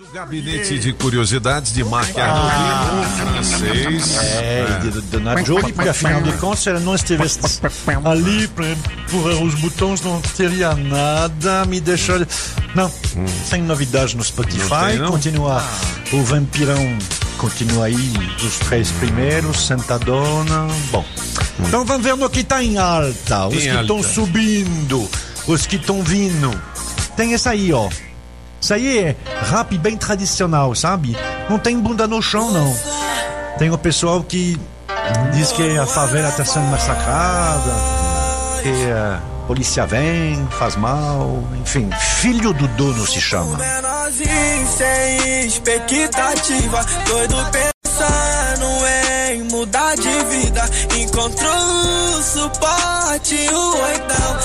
O gabinete de curiosidades de Marc Arnoldi, o francês. É, e de Dona Jolie, porque afinal de contas, se ela não estivesse ali para empurrar os botões, não teria nada, me deixar. Não, sem novidade no Spotify, não? continua o vampirão, continua aí os três primeiros, Sentadona. Bom, então vamos ver no que está em alta, os Em que estão subindo, os que estão vindo. Tem essa aí, ó. Isso aí é rap bem tradicional, sabe? Não tem bunda no chão, não. Tem o pessoal que diz que a favela está sendo massacrada, que a polícia vem, faz mal, enfim, filho do dono se chama. Sem expectativa, doido pensando em mudar de vida. Encontrou o suporte, o oitão,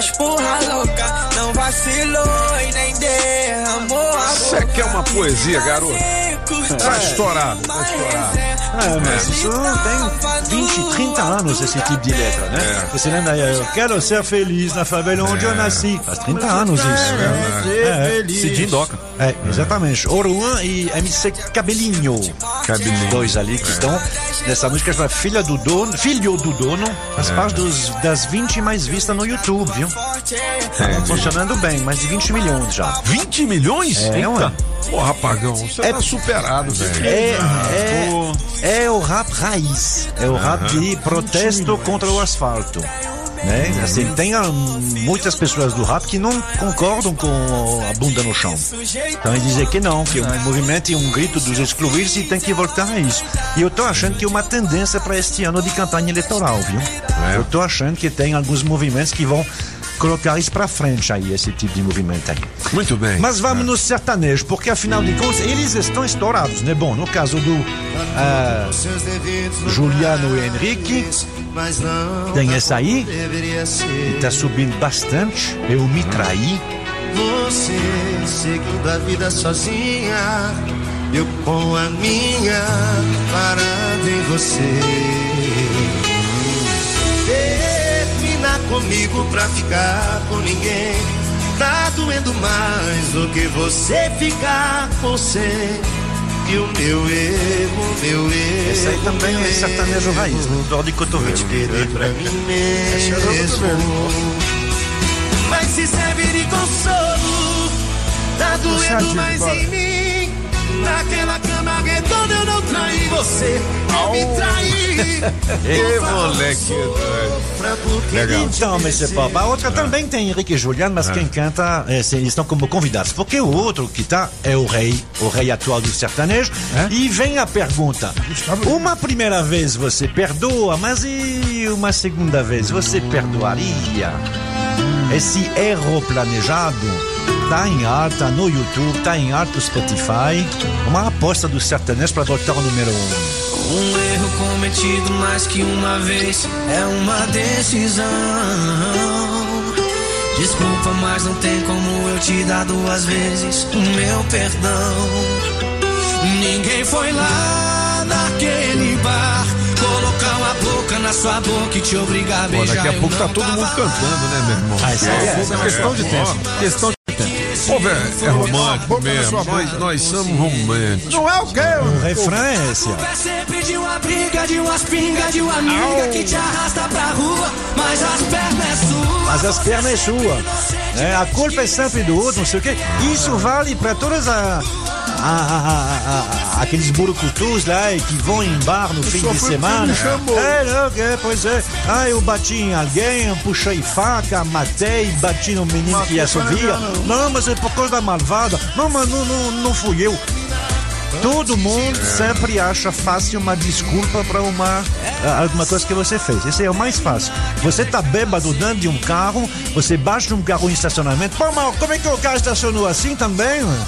o mais porra louca, não vacilou e nem derramou a Você quer uma poesia, garoto? Tá estourado, tá estourado. Ah, mas isso tem 20, 30 anos esse tipo de letra, né? Você lembra aí, eu quero ser feliz na favela onde eu nasci. Faz 30 anos isso. É, Cidinho Doca. É, exatamente. Oruan e MC Cabelinho. Cabelinho. Dois ali que estão nessa música chamada Filha do Dono, Filho do Dono, faz parte dos, das 20 mais vistas no YouTube, viu? Tá funcionando bem, mais de 20 milhões já. 20 milhões? É, Eita. ué. Porra, Pagão, você É- tá superado, velho. É, é, é o rap raiz, é o rap de protesto contra o asfalto. Né? Assim, tem ah, muitas pessoas do rap que não concordam com a bunda no chão. Então eles dizem que não, que um movimento e um grito dos excluídos e tem que voltar a isso. E eu tô achando que é uma tendência para este ano de campanha eleitoral, viu? Eu tô achando que tem alguns movimentos que vão colocar isso para frente aí, esse tipo de movimento aí. Muito bem. Mas vamos no sertanejo, porque afinal de contas eles estão estourados, né? Bom, no caso do ah, Juliano e Henrique, tem essa aí, que tá subindo bastante. Eu me traí. Você seguindo a vida sozinha, eu com a minha parada em você. Comigo pra ficar com ninguém. Tá doendo mais do que você ficar com você. E o meu erro, meu erro. Esse aí também é sertanejo raiz, né? Dor de cotovelo. Perder pra mim mesmo. Mas se serve de consolo, tá doendo mais em mim. Naquela cama Ê, moleque. doido. Legal. Então, Mr. Pop, a outra também tem Henrique e Juliano, mas quem canta, é, eles estão como convidados. Porque o outro que tá é o rei, o rei atual do sertanejo. E vem a pergunta: uma primeira vez você perdoa, mas e uma segunda vez você perdoaria? Esse erro planejado tá em alta no YouTube, tá em alta no Spotify. Uma aposta do sertanejo para voltar ao número um. Um erro cometido mais que uma vez é uma decisão. Desculpa, mas não tem como eu te dar duas vezes o meu perdão. Ninguém foi lá naquele bar colocar uma boca na sua boca e te obrigar a Pô, beijar. daqui a pouco tá todo mundo cantando, né, meu irmão? Ah, isso aí é- É, Questão de tempo. Questão de tempo. Pô, velho, é romântico mesmo. Nós, nós somos românticos. Não é o quê? O refrão é esse, ó. É sempre de uma briga, de umas pingas, de uma amiga que te arrasta pra rua, mas as pernas é sua. Mas as pernas é sua. É, a culpa é sempre do outro, não sei o quê. Isso vale para todas a, a- a- a- a- aqueles burucutus lá que vão em bar no fim de semana. É, não, é, pois é. Ah, eu bati em alguém, eu puxei faca, matei, bati no menino que assovia. Não, mas é por causa da malvada. Não, mas não, não, não fui eu. Todo mundo sempre acha fácil uma desculpa para uma ah, alguma coisa que você fez. Esse é o mais fácil. Você tá bêbado dentro de um carro, você baixa um carro em estacionamento. Pô, mas como é que o carro estacionou assim também? mano?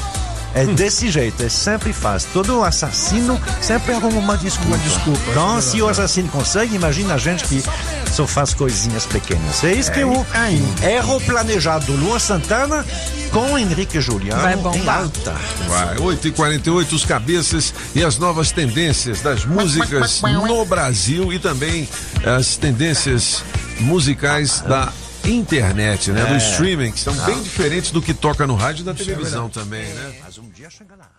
É desse jeito, é sempre fácil. Todo assassino sempre arruma uma desculpa. desculpa, Então, se o assassino consegue, imagina a gente que só faz coisinhas pequenas. É isso que o erro planejado do Lua Santana com Henrique Juliano Vai em bombar. alta. Vai, 8h48, os cabeças e as novas tendências das músicas no Brasil e também as tendências musicais da internet, né? Do streaming, que são bem diferentes do que toca no rádio e da televisão também, né? Dia chega lá.